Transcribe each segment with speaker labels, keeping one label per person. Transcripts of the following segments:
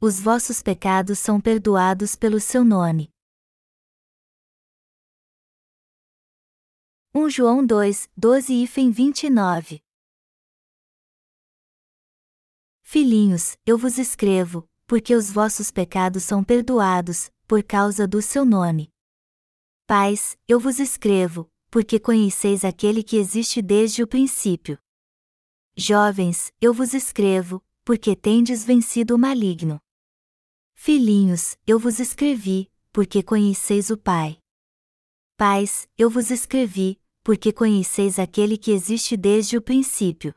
Speaker 1: os vossos pecados são perdoados pelo seu nome. 1 João 2, 12 e 29 Filhinhos, eu vos escrevo, porque os vossos pecados são perdoados, por causa do seu nome. Pais, eu vos escrevo, porque conheceis aquele que existe desde o princípio. Jovens, eu vos escrevo, porque tendes vencido o maligno. Filhinhos, eu vos escrevi, porque conheceis o Pai. Pais, eu vos escrevi, porque conheceis aquele que existe desde o princípio.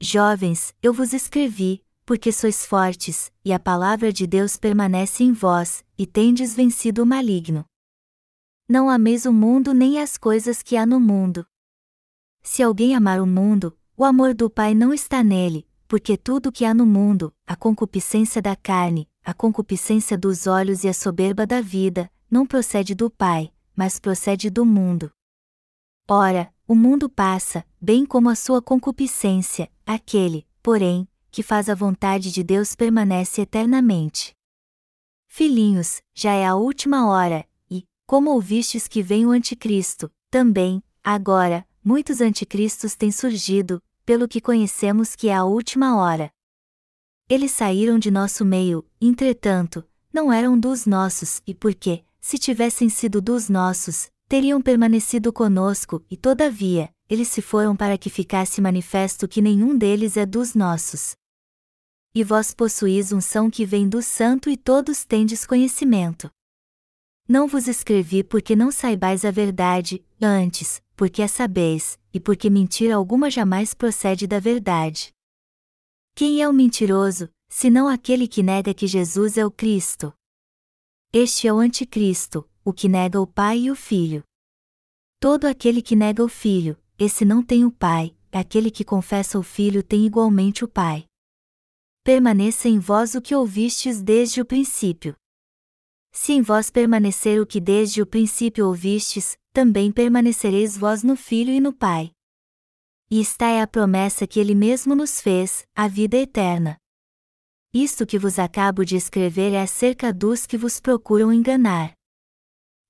Speaker 1: Jovens, eu vos escrevi, porque sois fortes, e a palavra de Deus permanece em vós, e tendes vencido o maligno. Não ameis o mundo nem as coisas que há no mundo. Se alguém amar o mundo, o amor do Pai não está nele, porque tudo que há no mundo, a concupiscência da carne, a concupiscência dos olhos e a soberba da vida, não procede do Pai, mas procede do mundo. Ora, o mundo passa, bem como a sua concupiscência, aquele, porém, que faz a vontade de Deus permanece eternamente. Filhinhos, já é a última hora, e, como ouvistes que vem o anticristo, também, agora, muitos anticristos têm surgido, pelo que conhecemos que é a última hora. Eles saíram de nosso meio, entretanto, não eram dos nossos, e porque, se tivessem sido dos nossos, teriam permanecido conosco, e todavia, eles se foram para que ficasse manifesto que nenhum deles é dos nossos. E vós possuís um são que vem do Santo e todos tendes conhecimento. Não vos escrevi porque não saibais a verdade, antes, porque a sabeis, e porque mentira alguma jamais procede da verdade. Quem é o mentiroso, senão aquele que nega que Jesus é o Cristo? Este é o Anticristo, o que nega o Pai e o Filho. Todo aquele que nega o Filho, esse não tem o Pai, aquele que confessa o Filho tem igualmente o Pai. Permaneça em vós o que ouvistes desde o princípio. Se em vós permanecer o que desde o princípio ouvistes, também permanecereis vós no Filho e no Pai. E está é a promessa que Ele mesmo nos fez, a vida eterna. Isto que vos acabo de escrever é acerca dos que vos procuram enganar.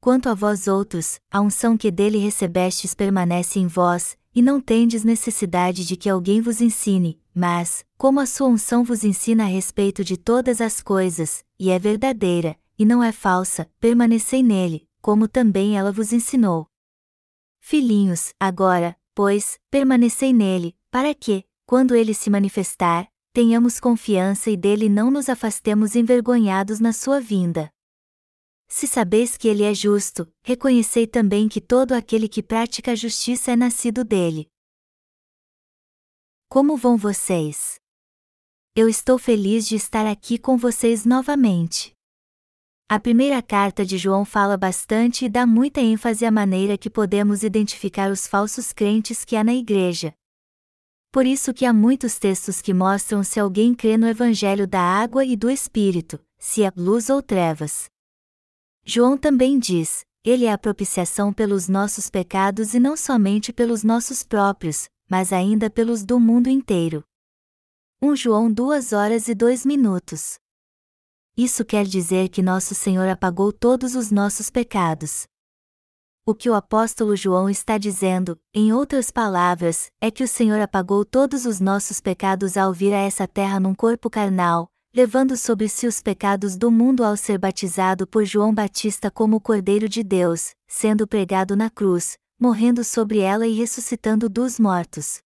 Speaker 1: Quanto a vós outros, a unção que dele recebestes permanece em vós, e não tendes necessidade de que alguém vos ensine, mas, como a sua unção vos ensina a respeito de todas as coisas, e é verdadeira, e não é falsa, permanecei nele, como também ela vos ensinou. Filhinhos, agora, pois, permanecei nele, para que, quando ele se manifestar, tenhamos confiança e dele não nos afastemos envergonhados na sua vinda. Se sabeis que ele é justo, reconhecei também que todo aquele que pratica a justiça é nascido dele. Como vão vocês? Eu estou feliz de estar aqui com vocês novamente. A primeira carta de João fala bastante e dá muita ênfase à maneira que podemos identificar os falsos crentes que há na igreja. Por isso que há muitos textos que mostram se alguém crê no evangelho da água e do espírito, se é luz ou trevas. João também diz: ele é a propiciação pelos nossos pecados e não somente pelos nossos próprios, mas ainda pelos do mundo inteiro. 1 João 2 horas e 2 minutos. Isso quer dizer que nosso Senhor apagou todos os nossos pecados. O que o apóstolo João está dizendo, em outras palavras, é que o Senhor apagou todos os nossos pecados ao vir a essa terra num corpo carnal, levando sobre si os pecados do mundo ao ser batizado por João Batista como o Cordeiro de Deus, sendo pregado na cruz, morrendo sobre ela e ressuscitando dos mortos.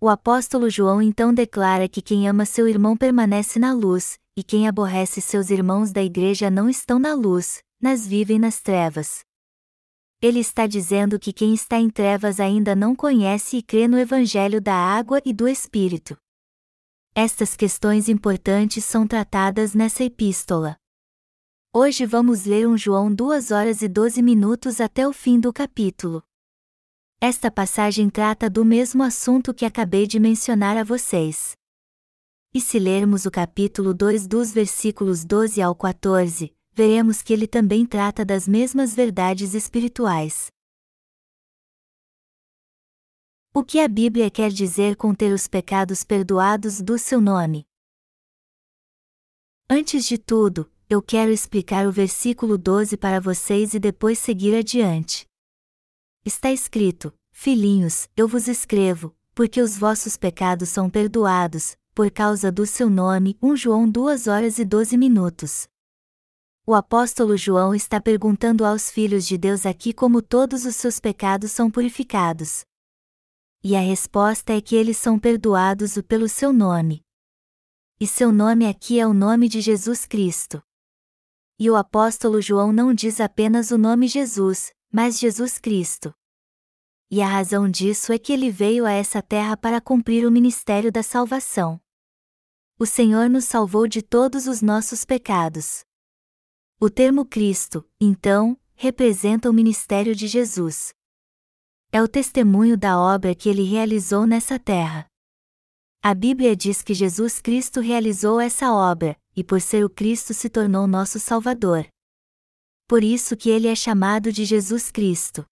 Speaker 1: O apóstolo João então declara que quem ama seu irmão permanece na luz, e quem aborrece seus irmãos da igreja não estão na luz, mas vivem nas trevas. Ele está dizendo que quem está em trevas ainda não conhece e crê no Evangelho da água e do Espírito. Estas questões importantes são tratadas nessa epístola. Hoje vamos ler um João 2 horas e 12 minutos até o fim do capítulo. Esta passagem trata do mesmo assunto que acabei de mencionar a vocês. E se lermos o capítulo 2 dos versículos 12 ao 14, veremos que ele também trata das mesmas verdades espirituais. O que a Bíblia quer dizer com ter os pecados perdoados do seu nome? Antes de tudo, eu quero explicar o versículo 12 para vocês e depois seguir adiante. Está escrito: Filhinhos, eu vos escrevo, porque os vossos pecados são perdoados, por causa do seu nome. 1 João 2 horas e 12 minutos. O apóstolo João está perguntando aos filhos de Deus aqui como todos os seus pecados são purificados. E a resposta é que eles são perdoados pelo seu nome. E seu nome aqui é o nome de Jesus Cristo. E o apóstolo João não diz apenas o nome Jesus, mas Jesus Cristo. E a razão disso é que ele veio a essa terra para cumprir o ministério da salvação. O Senhor nos salvou de todos os nossos pecados. O termo Cristo, então, representa o ministério de Jesus. É o testemunho da obra que ele realizou nessa terra. A Bíblia diz que Jesus Cristo realizou essa obra, e por ser o Cristo se tornou nosso Salvador. Por isso que ele é chamado de Jesus Cristo.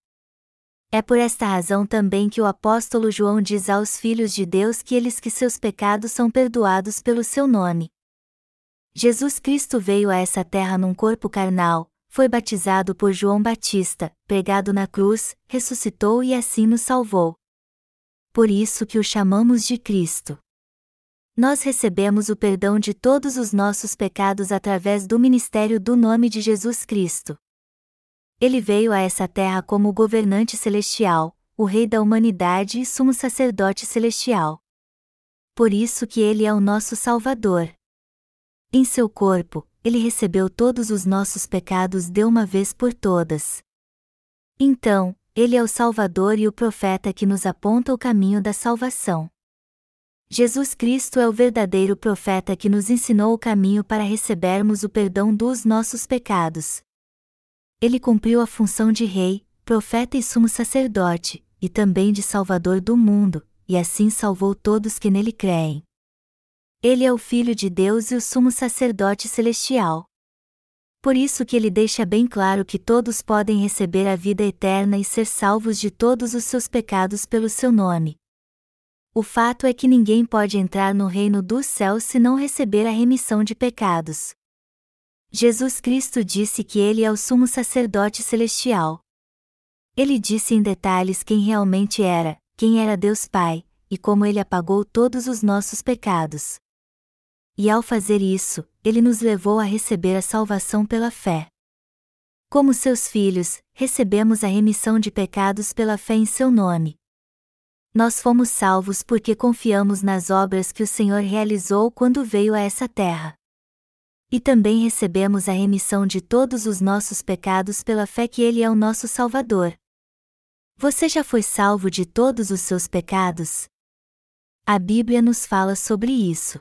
Speaker 1: É por esta razão também que o apóstolo João diz aos filhos de Deus que eles que seus pecados são perdoados pelo seu nome. Jesus Cristo veio a essa terra num corpo carnal, foi batizado por João Batista, pregado na cruz, ressuscitou e assim nos salvou. Por isso que o chamamos de Cristo. Nós recebemos o perdão de todos os nossos pecados através do ministério do nome de Jesus Cristo. Ele veio a essa terra como governante celestial, o Rei da humanidade e sumo sacerdote celestial. Por isso que ele é o nosso Salvador. Em seu corpo, ele recebeu todos os nossos pecados de uma vez por todas. Então, ele é o Salvador e o profeta que nos aponta o caminho da salvação. Jesus Cristo é o verdadeiro profeta que nos ensinou o caminho para recebermos o perdão dos nossos pecados. Ele cumpriu a função de rei, profeta e sumo sacerdote, e também de salvador do mundo, e assim salvou todos que nele creem. Ele é o Filho de Deus e o sumo sacerdote celestial. Por isso que ele deixa bem claro que todos podem receber a vida eterna e ser salvos de todos os seus pecados pelo seu nome. O fato é que ninguém pode entrar no reino dos céus se não receber a remissão de pecados. Jesus Cristo disse que ele é o sumo sacerdote celestial. Ele disse em detalhes quem realmente era, quem era Deus Pai, e como ele apagou todos os nossos pecados e ao fazer isso, ele nos levou a receber a salvação pela fé. Como seus filhos, recebemos a remissão de pecados pela fé em seu nome. Nós fomos salvos porque confiamos nas obras que o Senhor realizou quando veio a essa terra. E também recebemos a remissão de todos os nossos pecados pela fé que Ele é o nosso Salvador. Você já foi salvo de todos os seus pecados? A Bíblia nos fala sobre isso.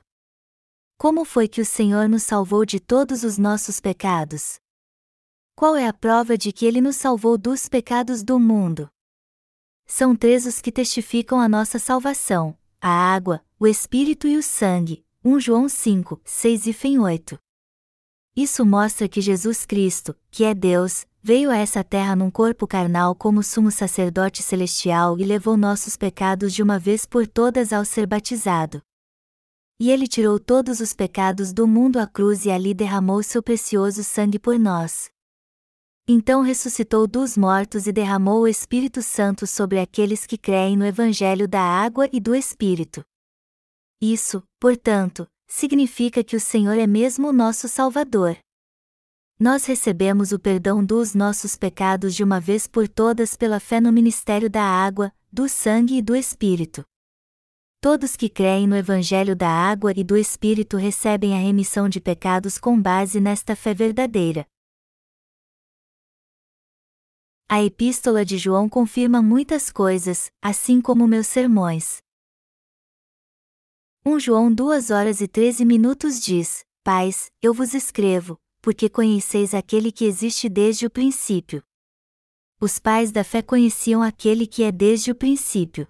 Speaker 1: Como foi que o Senhor nos salvou de todos os nossos pecados? Qual é a prova de que Ele nos salvou dos pecados do mundo? São três os que testificam a nossa salvação: a água, o Espírito e o sangue. 1 João 5, 6 e Fem 8. Isso mostra que Jesus Cristo, que é Deus, veio a essa terra num corpo carnal como sumo sacerdote celestial e levou nossos pecados de uma vez por todas ao ser batizado. E ele tirou todos os pecados do mundo à cruz e ali derramou seu precioso sangue por nós. Então ressuscitou dos mortos e derramou o Espírito Santo sobre aqueles que creem no Evangelho da água e do Espírito. Isso, portanto, significa que o Senhor é mesmo o nosso Salvador. Nós recebemos o perdão dos nossos pecados de uma vez por todas pela fé no ministério da água, do sangue e do Espírito. Todos que creem no Evangelho da Água e do Espírito recebem a remissão de pecados com base nesta fé verdadeira. A Epístola de João confirma muitas coisas, assim como meus sermões. 1 João 2 horas e 13 minutos diz: Pais, eu vos escrevo, porque conheceis aquele que existe desde o princípio. Os pais da fé conheciam aquele que é desde o princípio.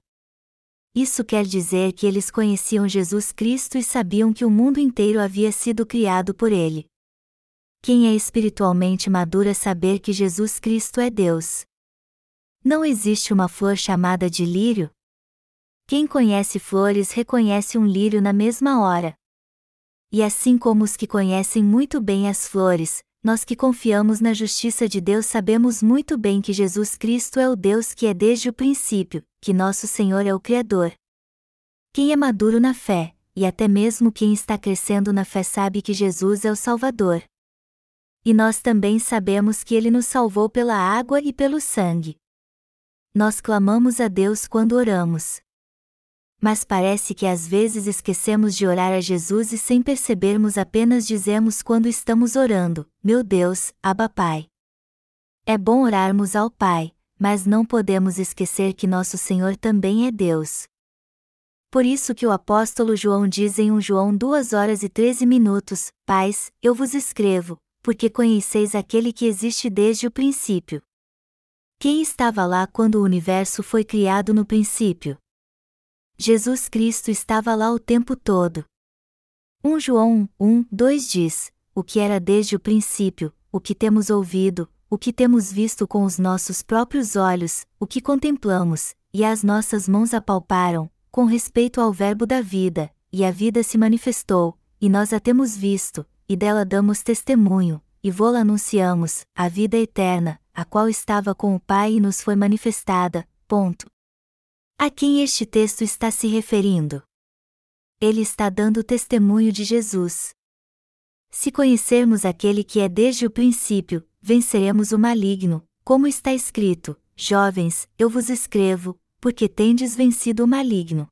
Speaker 1: Isso quer dizer que eles conheciam Jesus Cristo e sabiam que o mundo inteiro havia sido criado por ele. Quem é espiritualmente maduro é saber que Jesus Cristo é Deus. Não existe uma flor chamada de lírio? Quem conhece flores reconhece um lírio na mesma hora. E assim como os que conhecem muito bem as flores, nós que confiamos na justiça de Deus sabemos muito bem que Jesus Cristo é o Deus que é desde o princípio, que nosso Senhor é o Criador. Quem é maduro na fé, e até mesmo quem está crescendo na fé sabe que Jesus é o Salvador. E nós também sabemos que Ele nos salvou pela água e pelo sangue. Nós clamamos a Deus quando oramos mas parece que às vezes esquecemos de orar a Jesus e sem percebermos apenas dizemos quando estamos orando: Meu Deus, Abba Pai. É bom orarmos ao Pai, mas não podemos esquecer que nosso Senhor também é Deus. Por isso que o apóstolo João diz em 1 João 2 horas e 13 minutos: Pais, eu vos escrevo, porque conheceis aquele que existe desde o princípio. Quem estava lá quando o universo foi criado no princípio? Jesus Cristo estava lá o tempo todo. 1 João 1, 2 diz: O que era desde o princípio, o que temos ouvido, o que temos visto com os nossos próprios olhos, o que contemplamos, e as nossas mãos apalparam, com respeito ao Verbo da vida, e a vida se manifestou, e nós a temos visto, e dela damos testemunho, e vô-la anunciamos, a vida eterna, a qual estava com o Pai e nos foi manifestada. Ponto. A quem este texto está se referindo? Ele está dando testemunho de Jesus. Se conhecermos aquele que é desde o princípio, venceremos o maligno, como está escrito: Jovens, eu vos escrevo, porque tendes vencido o maligno.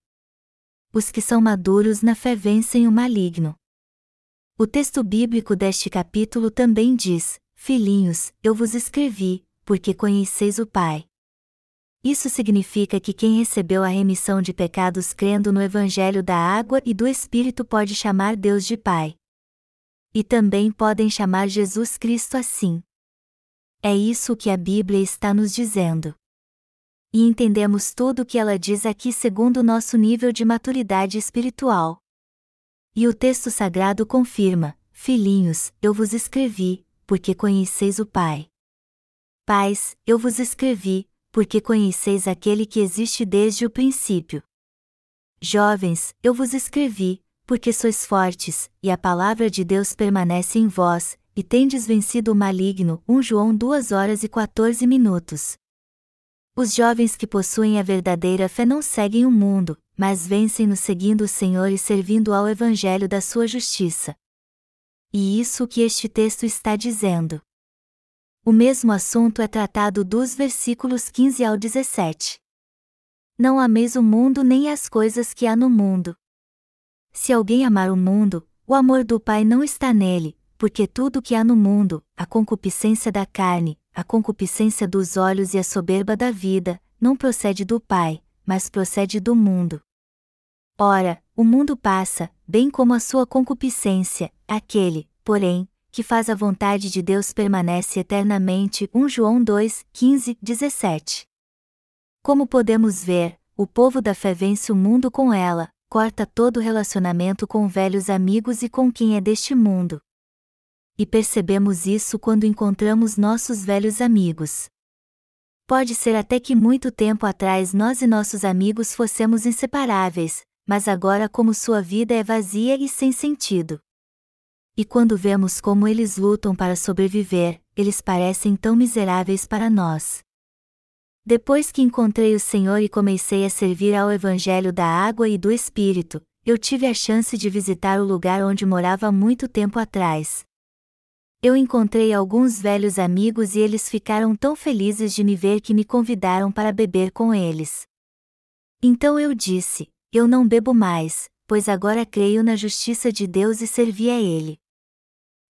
Speaker 1: Os que são maduros na fé vencem o maligno. O texto bíblico deste capítulo também diz: Filhinhos, eu vos escrevi, porque conheceis o Pai. Isso significa que quem recebeu a remissão de pecados crendo no Evangelho da água e do Espírito pode chamar Deus de Pai. E também podem chamar Jesus Cristo assim. É isso que a Bíblia está nos dizendo. E entendemos tudo o que ela diz aqui segundo o nosso nível de maturidade espiritual. E o texto sagrado confirma: Filhinhos, eu vos escrevi, porque conheceis o Pai. Pais, eu vos escrevi, porque conheceis aquele que existe desde o princípio. Jovens, eu vos escrevi, porque sois fortes, e a palavra de Deus permanece em vós, e tendes vencido o maligno. 1 João 2 horas e 14 minutos. Os jovens que possuem a verdadeira fé não seguem o mundo, mas vencem-no seguindo o Senhor e servindo ao Evangelho da sua justiça. E isso que este texto está dizendo. O mesmo assunto é tratado dos versículos 15 ao 17. Não ameis o mundo nem as coisas que há no mundo. Se alguém amar o mundo, o amor do Pai não está nele, porque tudo que há no mundo, a concupiscência da carne, a concupiscência dos olhos e a soberba da vida, não procede do Pai, mas procede do mundo. Ora, o mundo passa, bem como a sua concupiscência, aquele, porém, que faz a vontade de Deus permanece eternamente. 1 João 2, 15, 17. Como podemos ver, o povo da fé vence o mundo com ela, corta todo relacionamento com velhos amigos e com quem é deste mundo. E percebemos isso quando encontramos nossos velhos amigos. Pode ser até que muito tempo atrás nós e nossos amigos fossemos inseparáveis, mas agora, como sua vida é vazia e sem sentido. E quando vemos como eles lutam para sobreviver, eles parecem tão miseráveis para nós. Depois que encontrei o Senhor e comecei a servir ao Evangelho da água e do Espírito, eu tive a chance de visitar o lugar onde morava muito tempo atrás. Eu encontrei alguns velhos amigos e eles ficaram tão felizes de me ver que me convidaram para beber com eles. Então eu disse: Eu não bebo mais, pois agora creio na justiça de Deus e servi a Ele.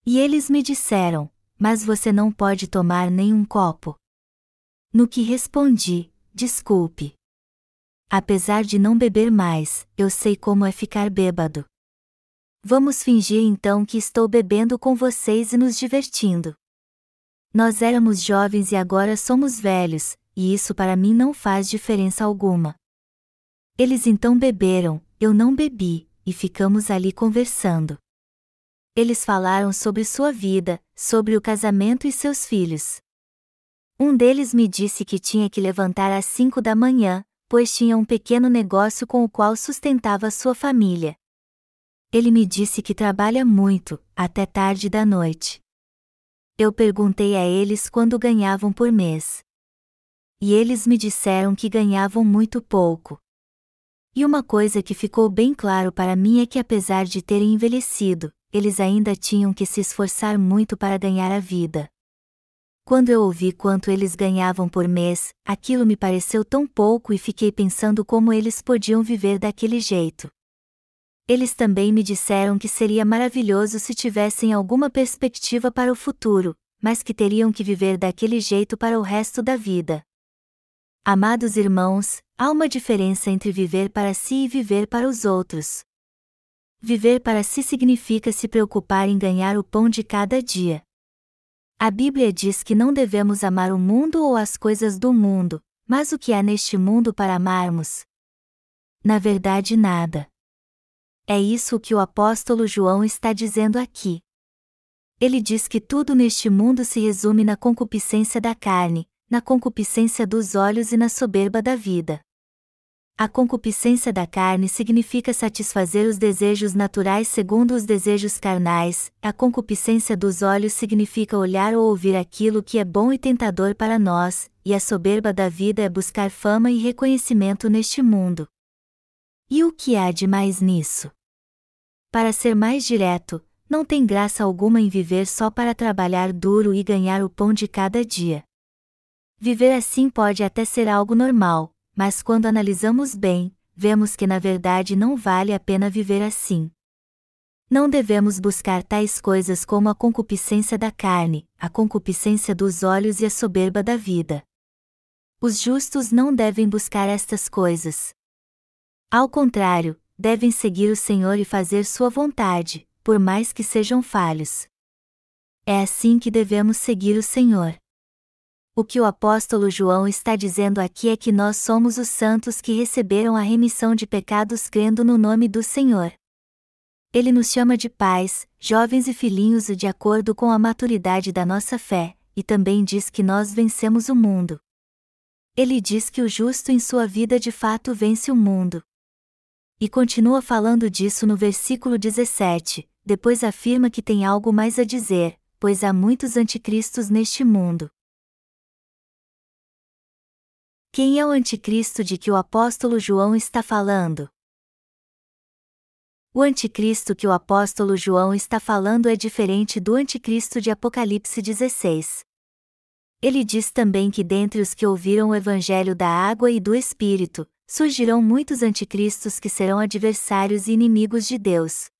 Speaker 1: E eles me disseram: Mas você não pode tomar nenhum copo. No que respondi: Desculpe. Apesar de não beber mais, eu sei como é ficar bêbado. Vamos fingir então que estou bebendo com vocês e nos divertindo. Nós éramos jovens e agora somos velhos, e isso para mim não faz diferença alguma. Eles então beberam, eu não bebi, e ficamos ali conversando eles falaram sobre sua vida, sobre o casamento e seus filhos. Um deles me disse que tinha que levantar às cinco da manhã, pois tinha um pequeno negócio com o qual sustentava sua família. Ele me disse que trabalha muito, até tarde da noite. Eu perguntei a eles quando ganhavam por mês. E eles me disseram que ganhavam muito pouco. E uma coisa que ficou bem claro para mim é que apesar de terem envelhecido, eles ainda tinham que se esforçar muito para ganhar a vida. Quando eu ouvi quanto eles ganhavam por mês, aquilo me pareceu tão pouco e fiquei pensando como eles podiam viver daquele jeito. Eles também me disseram que seria maravilhoso se tivessem alguma perspectiva para o futuro, mas que teriam que viver daquele jeito para o resto da vida. Amados irmãos, há uma diferença entre viver para si e viver para os outros. Viver para si significa se preocupar em ganhar o pão de cada dia. A Bíblia diz que não devemos amar o mundo ou as coisas do mundo, mas o que há neste mundo para amarmos? Na verdade, nada. É isso que o apóstolo João está dizendo aqui. Ele diz que tudo neste mundo se resume na concupiscência da carne, na concupiscência dos olhos e na soberba da vida. A concupiscência da carne significa satisfazer os desejos naturais segundo os desejos carnais, a concupiscência dos olhos significa olhar ou ouvir aquilo que é bom e tentador para nós, e a soberba da vida é buscar fama e reconhecimento neste mundo. E o que há de mais nisso? Para ser mais direto, não tem graça alguma em viver só para trabalhar duro e ganhar o pão de cada dia. Viver assim pode até ser algo normal, mas quando analisamos bem, vemos que na verdade não vale a pena viver assim. Não devemos buscar tais coisas como a concupiscência da carne, a concupiscência dos olhos e a soberba da vida. Os justos não devem buscar estas coisas. Ao contrário, devem seguir o Senhor e fazer Sua vontade, por mais que sejam falhos. É assim que devemos seguir o Senhor. O que o apóstolo João está dizendo aqui é que nós somos os santos que receberam a remissão de pecados crendo no nome do Senhor. Ele nos chama de pais, jovens e filhinhos de acordo com a maturidade da nossa fé, e também diz que nós vencemos o mundo. Ele diz que o justo em sua vida de fato vence o mundo. E continua falando disso no versículo 17, depois afirma que tem algo mais a dizer, pois há muitos anticristos neste mundo. Quem é o anticristo de que o apóstolo João está falando? O anticristo que o apóstolo João está falando é diferente do anticristo de Apocalipse 16. Ele diz também que dentre os que ouviram o evangelho da água e do Espírito, surgirão muitos anticristos que serão adversários e inimigos de Deus.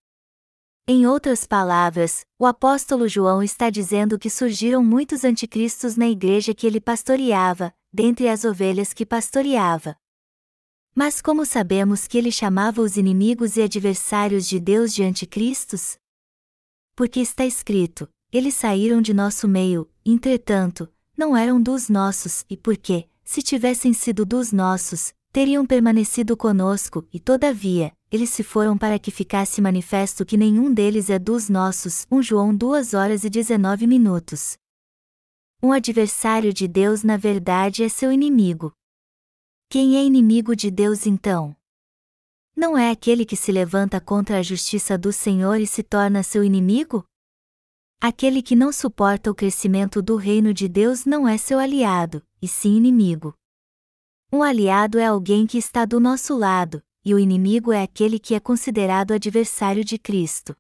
Speaker 1: Em outras palavras, o apóstolo João está dizendo que surgiram muitos anticristos na igreja que ele pastoreava, dentre as ovelhas que pastoreava. Mas como sabemos que ele chamava os inimigos e adversários de Deus de anticristos? Porque está escrito: eles saíram de nosso meio, entretanto, não eram dos nossos, e porque, se tivessem sido dos nossos, teriam permanecido conosco, e todavia, eles se foram para que ficasse manifesto que nenhum deles é dos nossos. 1 João 2 horas e 19 minutos. Um adversário de Deus na verdade é seu inimigo. Quem é inimigo de Deus então? Não é aquele que se levanta contra a justiça do Senhor e se torna seu inimigo? Aquele que não suporta o crescimento do reino de Deus não é seu aliado, e sim inimigo. Um aliado é alguém que está do nosso lado, e o inimigo é aquele que é considerado adversário de Cristo.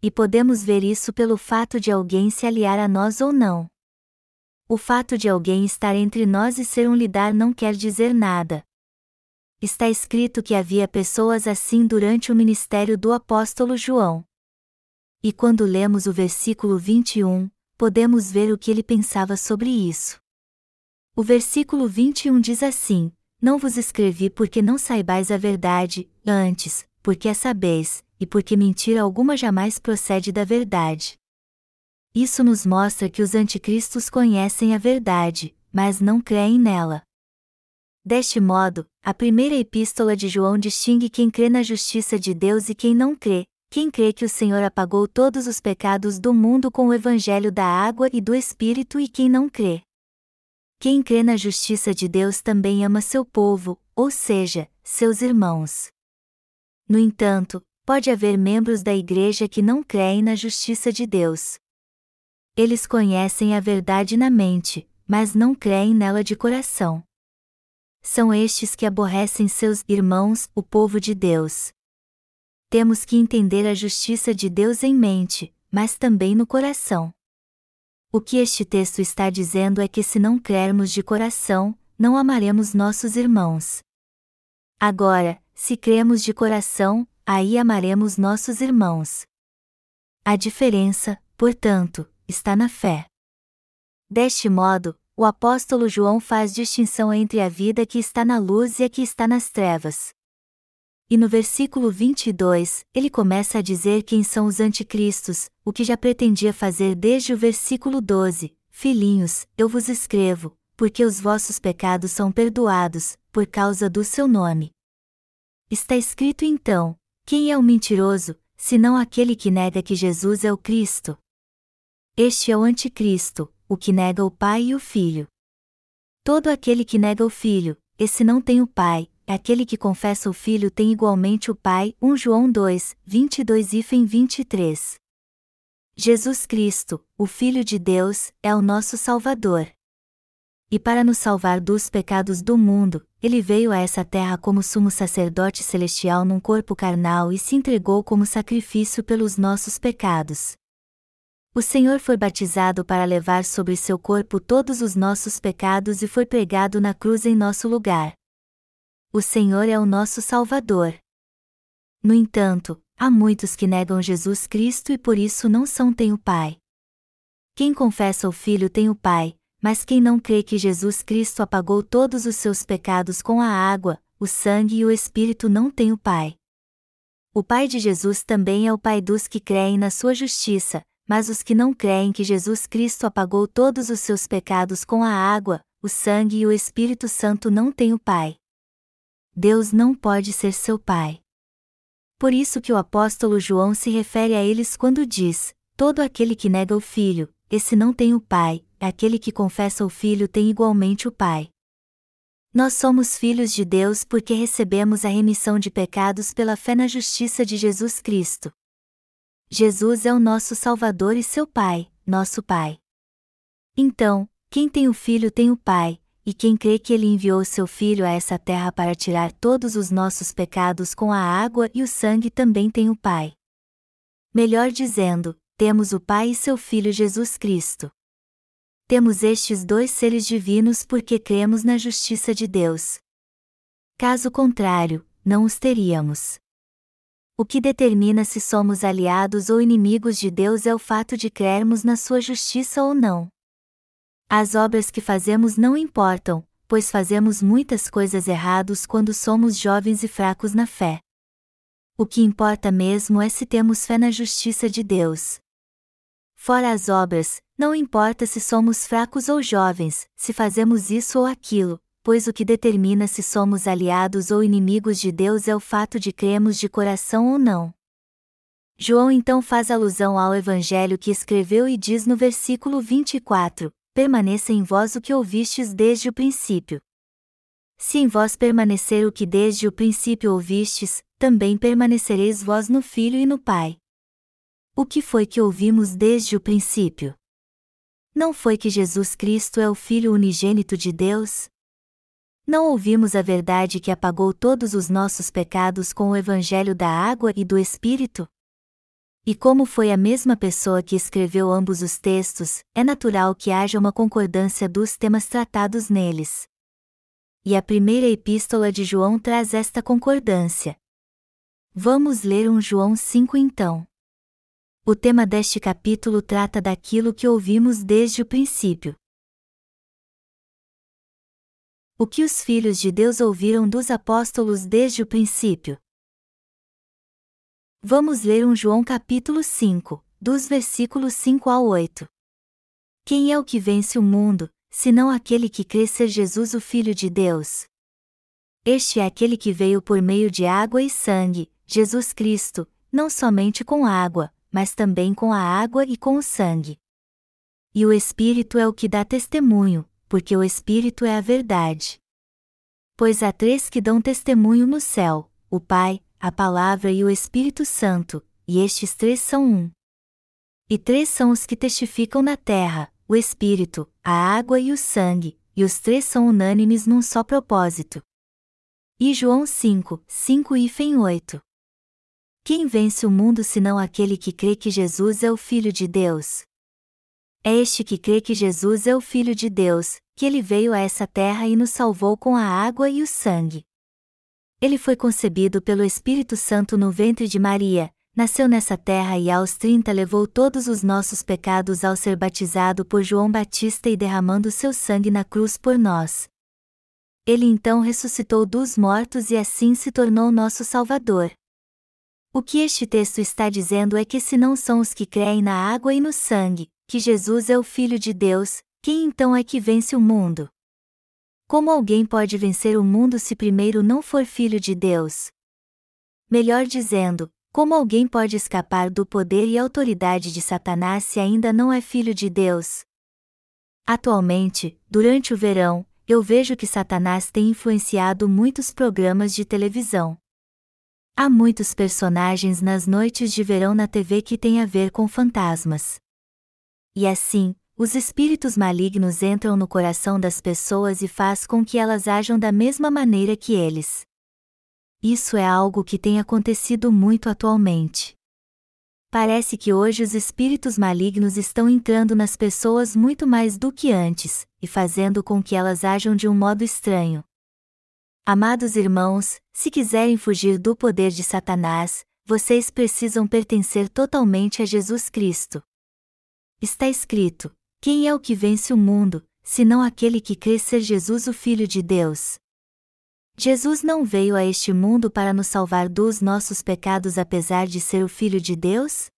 Speaker 1: E podemos ver isso pelo fato de alguém se aliar a nós ou não. O fato de alguém estar entre nós e ser um lidar não quer dizer nada. Está escrito que havia pessoas assim durante o ministério do apóstolo João. E quando lemos o versículo 21, podemos ver o que ele pensava sobre isso. O versículo 21 diz assim: Não vos escrevi porque não saibais a verdade, antes, porque a sabeis, e porque mentira alguma jamais procede da verdade. Isso nos mostra que os anticristos conhecem a verdade, mas não creem nela. Deste modo, a primeira epístola de João distingue quem crê na justiça de Deus e quem não crê, quem crê que o Senhor apagou todos os pecados do mundo com o evangelho da água e do Espírito e quem não crê. Quem crê na justiça de Deus também ama seu povo, ou seja, seus irmãos. No entanto, pode haver membros da igreja que não creem na justiça de Deus. Eles conhecem a verdade na mente, mas não creem nela de coração. São estes que aborrecem seus irmãos, o povo de Deus. Temos que entender a justiça de Deus em mente, mas também no coração. O que este texto está dizendo é que se não crermos de coração, não amaremos nossos irmãos. Agora, se cremos de coração, aí amaremos nossos irmãos. A diferença, portanto, está na fé. Deste modo, o apóstolo João faz distinção entre a vida que está na luz e a que está nas trevas. E no versículo 22, ele começa a dizer quem são os anticristos, o que já pretendia fazer desde o versículo 12: Filhinhos, eu vos escrevo, porque os vossos pecados são perdoados, por causa do seu nome. Está escrito então: quem é o mentiroso, senão aquele que nega que Jesus é o Cristo? Este é o Anticristo, o que nega o Pai e o Filho. Todo aquele que nega o Filho, esse não tem o Pai, aquele que confessa o Filho tem igualmente o Pai. 1 João 2, 22 e 23. Jesus Cristo, o Filho de Deus, é o nosso Salvador. E para nos salvar dos pecados do mundo, ele veio a essa terra como sumo sacerdote celestial num corpo carnal e se entregou como sacrifício pelos nossos pecados. O Senhor foi batizado para levar sobre seu corpo todos os nossos pecados e foi pregado na cruz em nosso lugar. O Senhor é o nosso Salvador. No entanto, há muitos que negam Jesus Cristo e por isso não são tem o Pai. Quem confessa o Filho tem o Pai, mas quem não crê que Jesus Cristo apagou todos os seus pecados com a água, o sangue e o Espírito não tem o Pai. O Pai de Jesus também é o Pai dos que creem na sua justiça, mas os que não creem que Jesus Cristo apagou todos os seus pecados com a água, o sangue e o Espírito Santo não têm o Pai. Deus não pode ser seu Pai. Por isso que o apóstolo João se refere a eles quando diz: Todo aquele que nega o Filho, esse não tem o Pai, aquele que confessa o Filho tem igualmente o Pai. Nós somos filhos de Deus porque recebemos a remissão de pecados pela fé na justiça de Jesus Cristo. Jesus é o nosso Salvador e seu Pai, nosso Pai. Então, quem tem o Filho tem o Pai, e quem crê que ele enviou seu Filho a essa terra para tirar todos os nossos pecados com a água e o sangue também tem o Pai. Melhor dizendo, temos o Pai e seu Filho Jesus Cristo. Temos estes dois seres divinos porque cremos na justiça de Deus. Caso contrário, não os teríamos. O que determina se somos aliados ou inimigos de Deus é o fato de crermos na sua justiça ou não. As obras que fazemos não importam, pois fazemos muitas coisas erradas quando somos jovens e fracos na fé. O que importa mesmo é se temos fé na justiça de Deus. Fora as obras, não importa se somos fracos ou jovens, se fazemos isso ou aquilo, pois o que determina se somos aliados ou inimigos de Deus é o fato de cremos de coração ou não. João então faz alusão ao Evangelho que escreveu e diz no versículo 24: Permaneça em vós o que ouvistes desde o princípio. Se em vós permanecer o que desde o princípio ouvistes, também permanecereis vós no Filho e no Pai. O que foi que ouvimos desde o princípio? Não foi que Jesus Cristo é o Filho unigênito de Deus? Não ouvimos a verdade que apagou todos os nossos pecados com o Evangelho da água e do Espírito? E como foi a mesma pessoa que escreveu ambos os textos, é natural que haja uma concordância dos temas tratados neles. E a primeira epístola de João traz esta concordância. Vamos ler um João 5 então. O tema deste capítulo trata daquilo que ouvimos desde o princípio. O que os filhos de Deus ouviram dos apóstolos desde o princípio? Vamos ler um João capítulo 5, dos versículos 5 ao 8. Quem é o que vence o mundo, senão aquele que crê ser Jesus o Filho de Deus? Este é aquele que veio por meio de água e sangue, Jesus Cristo, não somente com água, mas também com a água e com o sangue. E o Espírito é o que dá testemunho, porque o Espírito é a verdade. Pois há três que dão testemunho no céu: o Pai, a Palavra e o Espírito Santo, e estes três são um. E três são os que testificam na terra: o Espírito, a água e o sangue, e os três são unânimes num só propósito. E João 5, 5 e Fem 8. Quem vence o mundo senão aquele que crê que Jesus é o Filho de Deus? É este que crê que Jesus é o Filho de Deus, que ele veio a essa terra e nos salvou com a água e o sangue. Ele foi concebido pelo Espírito Santo no ventre de Maria, nasceu nessa terra e aos 30 levou todos os nossos pecados ao ser batizado por João Batista e derramando seu sangue na cruz por nós. Ele então ressuscitou dos mortos e assim se tornou nosso Salvador. O que este texto está dizendo é que se não são os que creem na água e no sangue, que Jesus é o Filho de Deus, quem então é que vence o mundo? Como alguém pode vencer o mundo se primeiro não for filho de Deus? Melhor dizendo, como alguém pode escapar do poder e autoridade de Satanás se ainda não é filho de Deus? Atualmente, durante o verão, eu vejo que Satanás tem influenciado muitos programas de televisão. Há muitos personagens nas noites de verão na TV que têm a ver com fantasmas. E assim, os espíritos malignos entram no coração das pessoas e faz com que elas ajam da mesma maneira que eles. Isso é algo que tem acontecido muito atualmente. Parece que hoje os espíritos malignos estão entrando nas pessoas muito mais do que antes, e fazendo com que elas ajam de um modo estranho, Amados irmãos, se quiserem fugir do poder de Satanás, vocês precisam pertencer totalmente a Jesus Cristo. Está escrito: Quem é o que vence o mundo, senão aquele que crê ser Jesus o Filho de Deus? Jesus não veio a este mundo para nos salvar dos nossos pecados apesar de ser o Filho de Deus?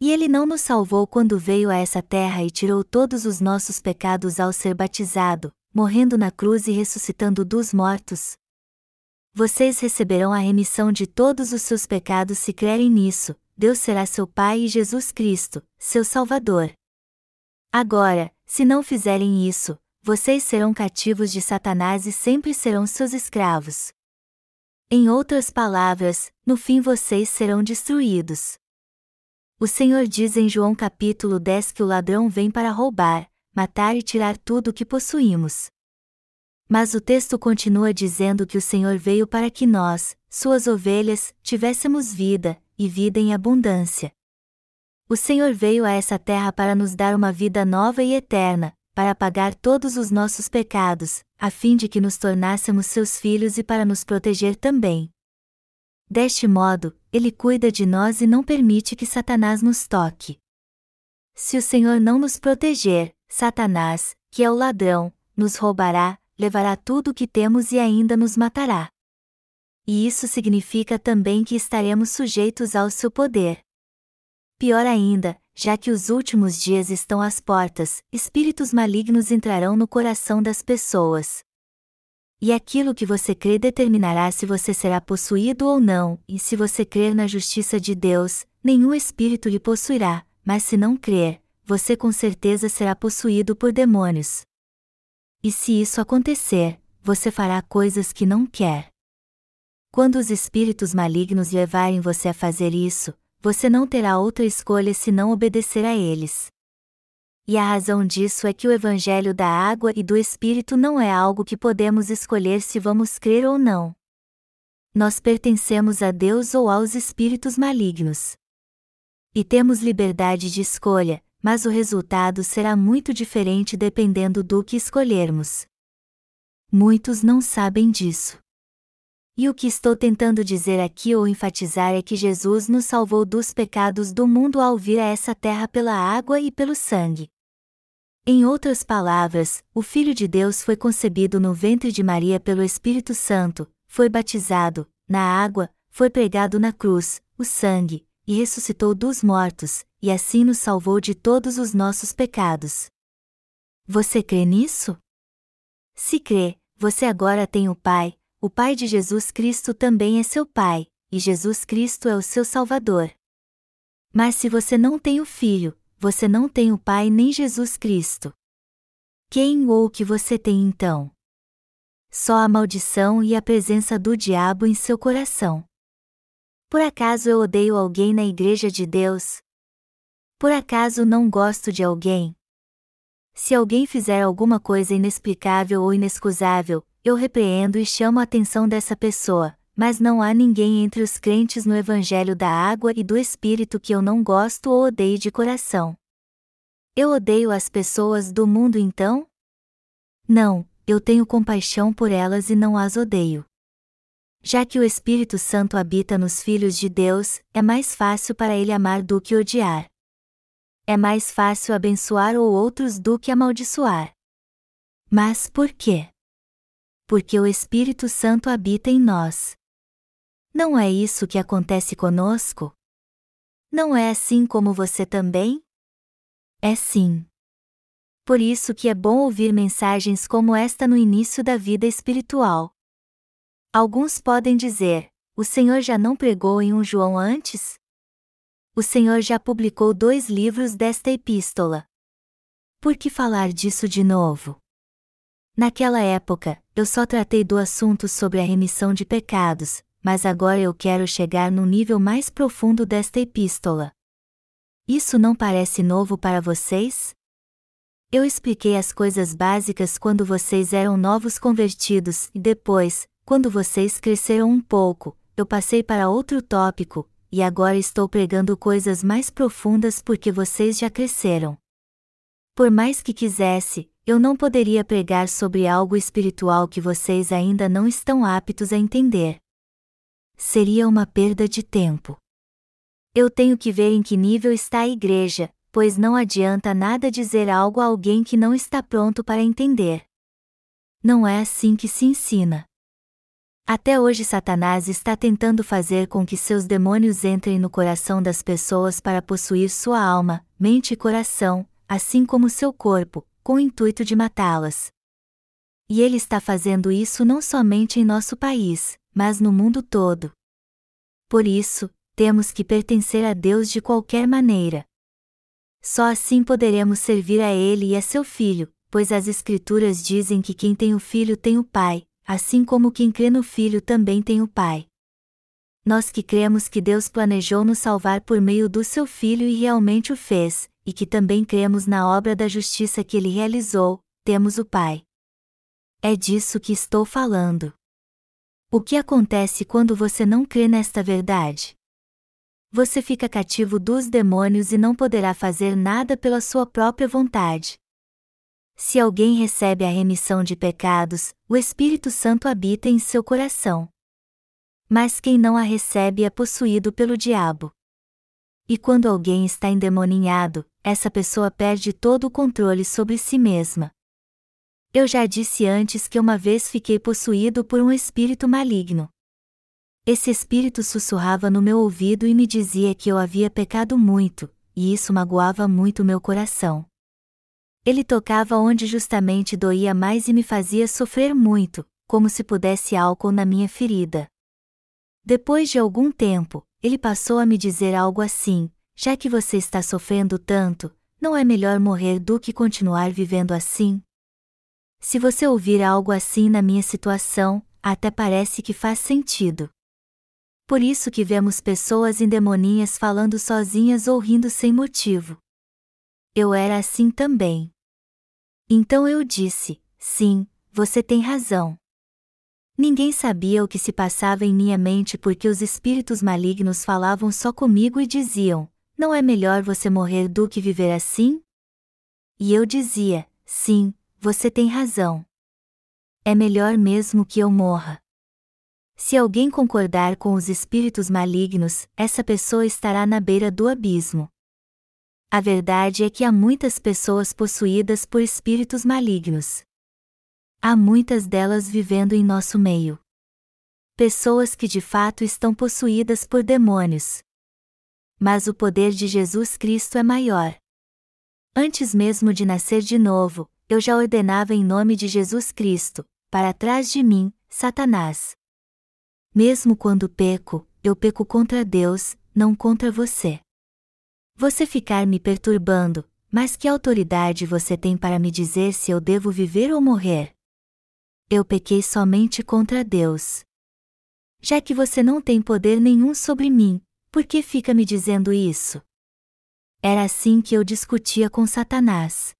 Speaker 1: E ele não nos salvou quando veio a essa terra e tirou todos os nossos pecados ao ser batizado, morrendo na cruz e ressuscitando dos mortos. Vocês receberão a remissão de todos os seus pecados se crerem nisso, Deus será seu Pai e Jesus Cristo, seu Salvador. Agora, se não fizerem isso, vocês serão cativos de Satanás e sempre serão seus escravos. Em outras palavras, no fim vocês serão destruídos. O Senhor diz em João capítulo 10 que o ladrão vem para roubar, matar e tirar tudo o que possuímos. Mas o texto continua dizendo que o Senhor veio para que nós, suas ovelhas, tivéssemos vida, e vida em abundância. O Senhor veio a essa terra para nos dar uma vida nova e eterna, para pagar todos os nossos pecados, a fim de que nos tornássemos seus filhos e para nos proteger também. Deste modo, Ele cuida de nós e não permite que Satanás nos toque. Se o Senhor não nos proteger, Satanás, que é o ladrão, nos roubará, levará tudo o que temos e ainda nos matará. E isso significa também que estaremos sujeitos ao seu poder. Pior ainda, já que os últimos dias estão às portas, espíritos malignos entrarão no coração das pessoas. E aquilo que você crê determinará se você será possuído ou não, e se você crer na justiça de Deus, nenhum espírito lhe possuirá, mas se não crer, você com certeza será possuído por demônios. E se isso acontecer, você fará coisas que não quer. Quando os espíritos malignos levarem você a fazer isso, você não terá outra escolha senão obedecer a eles. E a razão disso é que o Evangelho da água e do Espírito não é algo que podemos escolher se vamos crer ou não. Nós pertencemos a Deus ou aos espíritos malignos. E temos liberdade de escolha, mas o resultado será muito diferente dependendo do que escolhermos. Muitos não sabem disso. E o que estou tentando dizer aqui ou enfatizar é que Jesus nos salvou dos pecados do mundo ao vir a essa terra pela água e pelo sangue. Em outras palavras, o Filho de Deus foi concebido no ventre de Maria pelo Espírito Santo, foi batizado, na água, foi pregado na cruz, o sangue, e ressuscitou dos mortos, e assim nos salvou de todos os nossos pecados. Você crê nisso? Se crê, você agora tem o Pai, o Pai de Jesus Cristo também é seu Pai, e Jesus Cristo é o seu Salvador. Mas se você não tem o Filho, você não tem o Pai nem Jesus Cristo. Quem ou o que você tem então? Só a maldição e a presença do diabo em seu coração. Por acaso eu odeio alguém na igreja de Deus? Por acaso não gosto de alguém? Se alguém fizer alguma coisa inexplicável ou inexcusável, eu repreendo e chamo a atenção dessa pessoa, mas não há ninguém entre os crentes no Evangelho da Água e do Espírito que eu não gosto ou odeie de coração. Eu odeio as pessoas do mundo então? Não, eu tenho compaixão por elas e não as odeio. Já que o Espírito Santo habita nos filhos de Deus, é mais fácil para ele amar do que odiar. É mais fácil abençoar ou outros do que amaldiçoar. Mas por quê? Porque o Espírito Santo habita em nós. Não é isso que acontece conosco? Não é assim como você também? É sim. Por isso que é bom ouvir mensagens como esta no início da vida espiritual. Alguns podem dizer: o Senhor já não pregou em um João antes? O Senhor já publicou dois livros desta epístola. Por que falar disso de novo? Naquela época, eu só tratei do assunto sobre a remissão de pecados, mas agora eu quero chegar no nível mais profundo desta epístola. Isso não parece novo para vocês? Eu expliquei as coisas básicas quando vocês eram novos convertidos e depois, quando vocês cresceram um pouco, eu passei para outro tópico, e agora estou pregando coisas mais profundas porque vocês já cresceram. Por mais que quisesse, eu não poderia pregar sobre algo espiritual que vocês ainda não estão aptos a entender seria uma perda de tempo. Eu tenho que ver em que nível está a igreja, pois não adianta nada dizer algo a alguém que não está pronto para entender. Não é assim que se ensina. Até hoje Satanás está tentando fazer com que seus demônios entrem no coração das pessoas para possuir sua alma, mente e coração, assim como seu corpo, com o intuito de matá-las. E ele está fazendo isso não somente em nosso país, mas no mundo todo. Por isso, temos que pertencer a Deus de qualquer maneira. Só assim poderemos servir a Ele e a seu Filho, pois as Escrituras dizem que quem tem o Filho tem o Pai, assim como quem crê no Filho também tem o Pai. Nós que cremos que Deus planejou nos salvar por meio do seu Filho e realmente o fez, e que também cremos na obra da justiça que ele realizou, temos o Pai. É disso que estou falando. O que acontece quando você não crê nesta verdade? Você fica cativo dos demônios e não poderá fazer nada pela sua própria vontade. Se alguém recebe a remissão de pecados, o Espírito Santo habita em seu coração. Mas quem não a recebe é possuído pelo diabo. E quando alguém está endemoninhado, essa pessoa perde todo o controle sobre si mesma. Eu já disse antes que uma vez fiquei possuído por um espírito maligno. Esse espírito sussurrava no meu ouvido e me dizia que eu havia pecado muito, e isso magoava muito meu coração. Ele tocava onde justamente doía mais e me fazia sofrer muito, como se pudesse álcool na minha ferida. Depois de algum tempo, ele passou a me dizer algo assim: já que você está sofrendo tanto, não é melhor morrer do que continuar vivendo assim? Se você ouvir algo assim na minha situação, até parece que faz sentido. Por isso que vemos pessoas endemoninhas falando sozinhas ou rindo sem motivo. Eu era assim também. Então eu disse: sim, você tem razão. Ninguém sabia o que se passava em minha mente porque os espíritos malignos falavam só comigo e diziam: Não é melhor você morrer do que viver assim? E eu dizia: Sim, você tem razão. É melhor mesmo que eu morra. Se alguém concordar com os espíritos malignos, essa pessoa estará na beira do abismo. A verdade é que há muitas pessoas possuídas por espíritos malignos. Há muitas delas vivendo em nosso meio. Pessoas que de fato estão possuídas por demônios. Mas o poder de Jesus Cristo é maior. Antes mesmo de nascer de novo, eu já ordenava em nome de Jesus Cristo, para trás de mim, Satanás. Mesmo quando peco, eu peco contra Deus, não contra você. Você ficar me perturbando, mas que autoridade você tem para me dizer se eu devo viver ou morrer? Eu pequei somente contra Deus. já que você não tem poder nenhum sobre mim, por que fica me dizendo isso? Era assim que eu discutia com Satanás.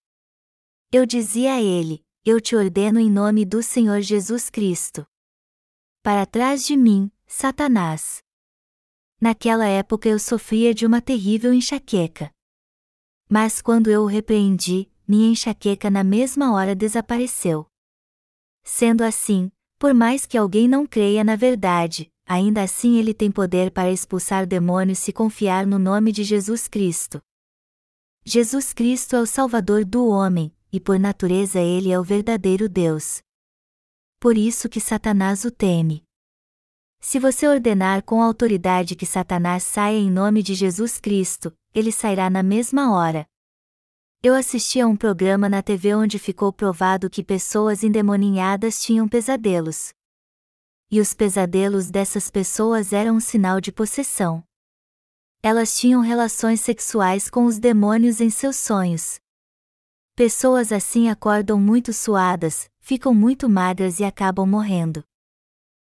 Speaker 1: Eu dizia a ele: Eu te ordeno em nome do Senhor Jesus Cristo. Para trás de mim, Satanás. Naquela época eu sofria de uma terrível enxaqueca. Mas quando eu o repreendi, minha enxaqueca na mesma hora desapareceu. Sendo assim, por mais que alguém não creia na verdade, ainda assim ele tem poder para expulsar demônios se confiar no nome de Jesus Cristo. Jesus Cristo é o Salvador do homem, e por natureza ele é o verdadeiro Deus. Por isso que Satanás o teme. Se você ordenar com autoridade que Satanás saia em nome de Jesus Cristo, ele sairá na mesma hora. Eu assisti a um programa na TV onde ficou provado que pessoas endemoninhadas tinham pesadelos. E os pesadelos dessas pessoas eram um sinal de possessão. Elas tinham relações sexuais com os demônios em seus sonhos. Pessoas assim acordam muito suadas, ficam muito magras e acabam morrendo.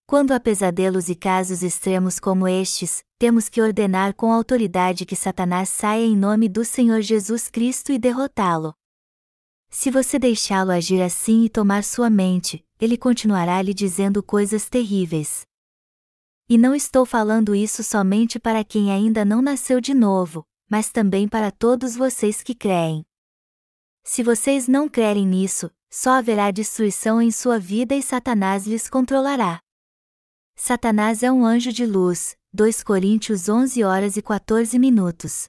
Speaker 1: Quando há pesadelos e casos extremos como estes, temos que ordenar com autoridade que Satanás saia em nome do Senhor Jesus Cristo e derrotá-lo. Se você deixá-lo agir assim e tomar sua mente, ele continuará lhe dizendo coisas terríveis. E não estou falando isso somente para quem ainda não nasceu de novo, mas também para todos vocês que creem. Se vocês não crerem nisso, só haverá destruição em sua vida e Satanás lhes controlará. Satanás é um anjo de luz, 2 Coríntios 11 horas e 14 minutos.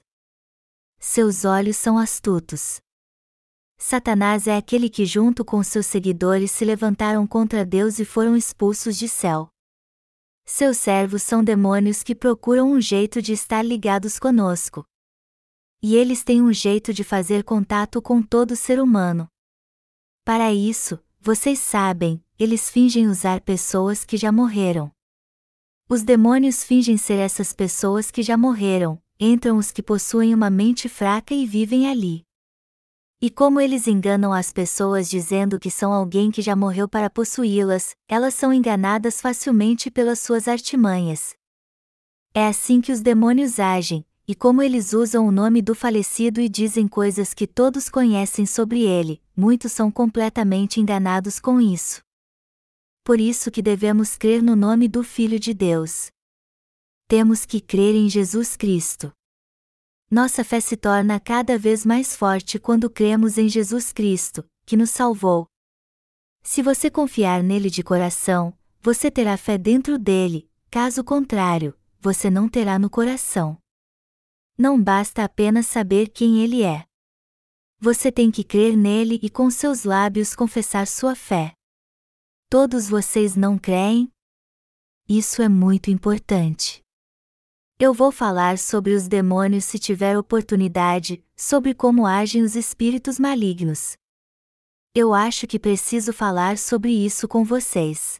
Speaker 1: Seus olhos são astutos. Satanás é aquele que junto com seus seguidores se levantaram contra Deus e foram expulsos de céu. Seus servos são demônios que procuram um jeito de estar ligados conosco. E eles têm um jeito de fazer contato com todo ser humano. Para isso, vocês sabem, eles fingem usar pessoas que já morreram. Os demônios fingem ser essas pessoas que já morreram, entram os que possuem uma mente fraca e vivem ali. E como eles enganam as pessoas dizendo que são alguém que já morreu para possuí-las, elas são enganadas facilmente pelas suas artimanhas. É assim que os demônios agem, e como eles usam o nome do falecido e dizem coisas que todos conhecem sobre ele, muitos são completamente enganados com isso. Por isso que devemos crer no nome do Filho de Deus. Temos que crer em Jesus Cristo. Nossa fé se torna cada vez mais forte quando cremos em Jesus Cristo, que nos salvou. Se você confiar nele de coração, você terá fé dentro dele, caso contrário, você não terá no coração. Não basta apenas saber quem ele é. Você tem que crer nele e com seus lábios confessar sua fé. Todos vocês não creem? Isso é muito importante. Eu vou falar sobre os demônios se tiver oportunidade, sobre como agem os espíritos malignos. Eu acho que preciso falar sobre isso com vocês.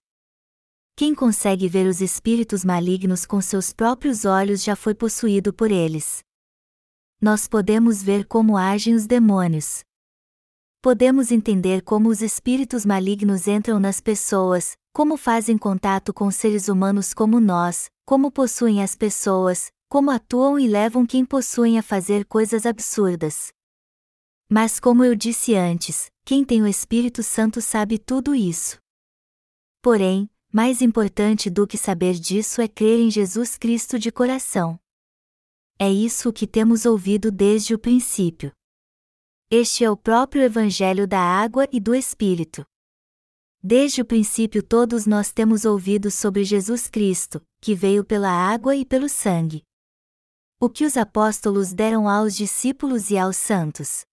Speaker 1: Quem consegue ver os espíritos malignos com seus próprios olhos já foi possuído por eles. Nós podemos ver como agem os demônios. Podemos entender como os espíritos malignos entram nas pessoas, como fazem contato com seres humanos como nós, como possuem as pessoas, como atuam e levam quem possuem a fazer coisas absurdas. Mas, como eu disse antes, quem tem o Espírito Santo sabe tudo isso. Porém, mais importante do que saber disso é crer em Jesus Cristo de coração. É isso que temos ouvido desde o princípio. Este é o próprio Evangelho da água e do Espírito. Desde o princípio todos nós temos ouvido sobre Jesus Cristo, que veio pela água e pelo sangue. O que os apóstolos deram aos discípulos e aos santos?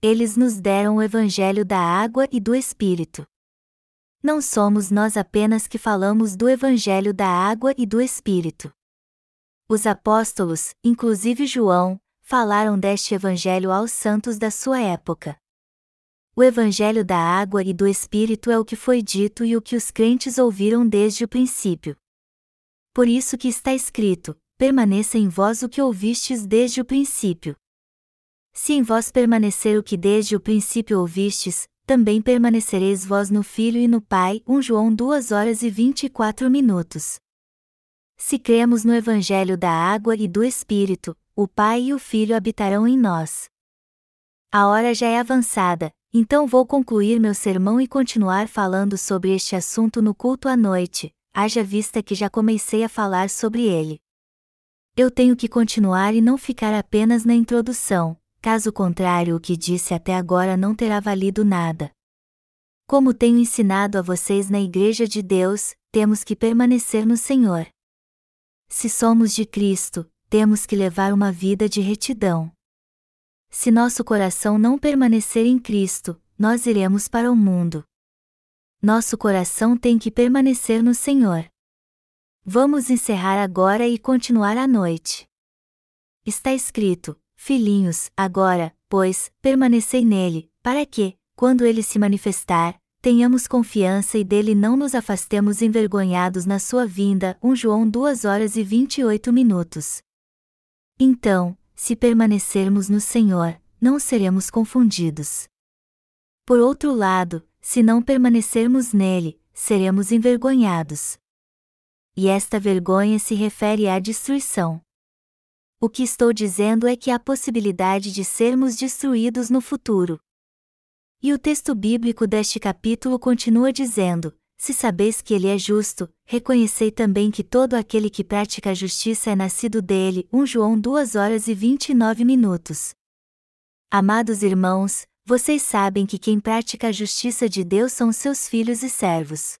Speaker 1: Eles nos deram o Evangelho da água e do Espírito. Não somos nós apenas que falamos do Evangelho da água e do Espírito. Os apóstolos, inclusive João, falaram deste Evangelho aos santos da sua época. O Evangelho da água e do Espírito é o que foi dito e o que os crentes ouviram desde o princípio. Por isso que está escrito: permaneça em vós o que ouvistes desde o princípio. Se em vós permanecer o que desde o princípio ouvistes, também permanecereis vós no Filho e no Pai. 1 João 2 horas e 24 minutos. Se cremos no Evangelho da água e do Espírito, o Pai e o Filho habitarão em nós. A hora já é avançada, então vou concluir meu sermão e continuar falando sobre este assunto no culto à noite, haja vista que já comecei a falar sobre ele. Eu tenho que continuar e não ficar apenas na introdução, caso contrário, o que disse até agora não terá valido nada. Como tenho ensinado a vocês na Igreja de Deus, temos que permanecer no Senhor. Se somos de Cristo, temos que levar uma vida de retidão. Se nosso coração não permanecer em Cristo, nós iremos para o mundo. Nosso coração tem que permanecer no Senhor. Vamos encerrar agora e continuar à noite. Está escrito: Filhinhos, agora, pois, permanecei nele, para que, quando ele se manifestar, tenhamos confiança e dele não nos afastemos envergonhados na sua vinda. 1 João 2 horas e 28 minutos. Então, se permanecermos no Senhor, não seremos confundidos. Por outro lado, se não permanecermos nele, seremos envergonhados e esta vergonha se refere à destruição. O que estou dizendo é que há possibilidade de sermos destruídos no futuro. E o texto bíblico deste capítulo continua dizendo: Se sabeis que ele é justo, reconhecei também que todo aquele que pratica a justiça é nascido dele. 1 João 2 horas e 29 minutos. Amados irmãos, vocês sabem que quem pratica a justiça de Deus são seus filhos e servos.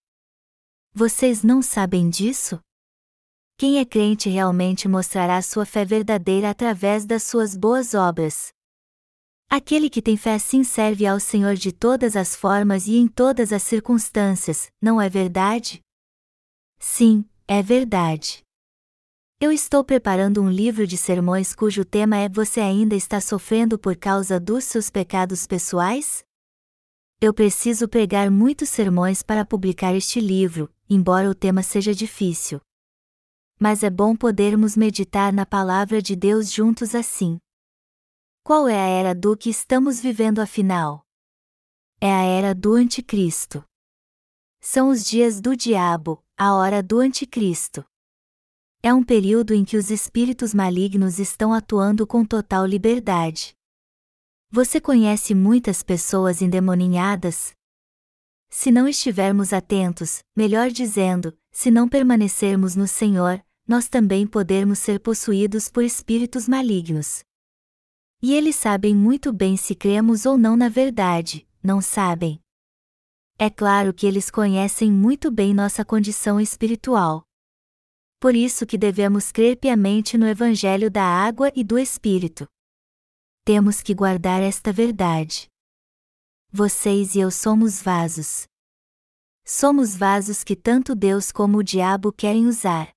Speaker 1: Vocês não sabem disso? Quem é crente realmente mostrará sua fé verdadeira através das suas boas obras. Aquele que tem fé assim serve ao Senhor de todas as formas e em todas as circunstâncias, não é verdade? Sim, é verdade. Eu estou preparando um livro de sermões cujo tema é Você ainda está sofrendo por causa dos seus pecados pessoais? Eu preciso pregar muitos sermões para publicar este livro, embora o tema seja difícil. Mas é bom podermos meditar na palavra de Deus juntos assim. Qual é a era do que estamos vivendo afinal? É a era do Anticristo. São os dias do diabo, a hora do Anticristo. É um período em que os espíritos malignos estão atuando com total liberdade. Você conhece muitas pessoas endemoninhadas? Se não estivermos atentos, melhor dizendo, se não permanecermos no Senhor, nós também podemos ser possuídos por espíritos malignos. E eles sabem muito bem se cremos ou não na verdade, não sabem? É claro que eles conhecem muito bem nossa condição espiritual. Por isso que devemos crer piamente no Evangelho da água e do Espírito temos que guardar esta verdade. Vocês e eu somos vasos. Somos vasos que tanto Deus como o diabo querem usar.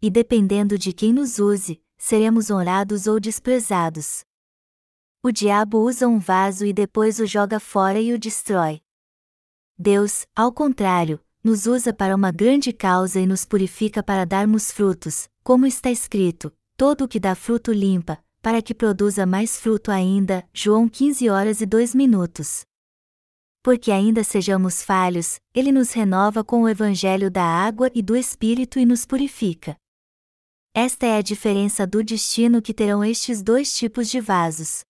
Speaker 1: E dependendo de quem nos use, seremos honrados ou desprezados. O diabo usa um vaso e depois o joga fora e o destrói. Deus, ao contrário, nos usa para uma grande causa e nos purifica para darmos frutos, como está escrito: todo o que dá fruto limpa, para que produza mais fruto ainda. João 15 horas e 2 minutos. Porque ainda sejamos falhos, ele nos renova com o evangelho da água e do Espírito e nos purifica. Esta é a diferença do destino que terão estes dois tipos de vasos.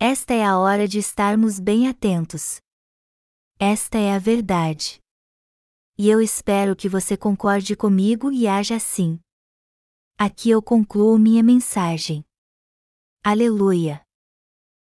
Speaker 1: Esta é a hora de estarmos bem atentos. Esta é a verdade. E eu espero que você concorde comigo e haja assim. Aqui eu concluo minha mensagem. Aleluia!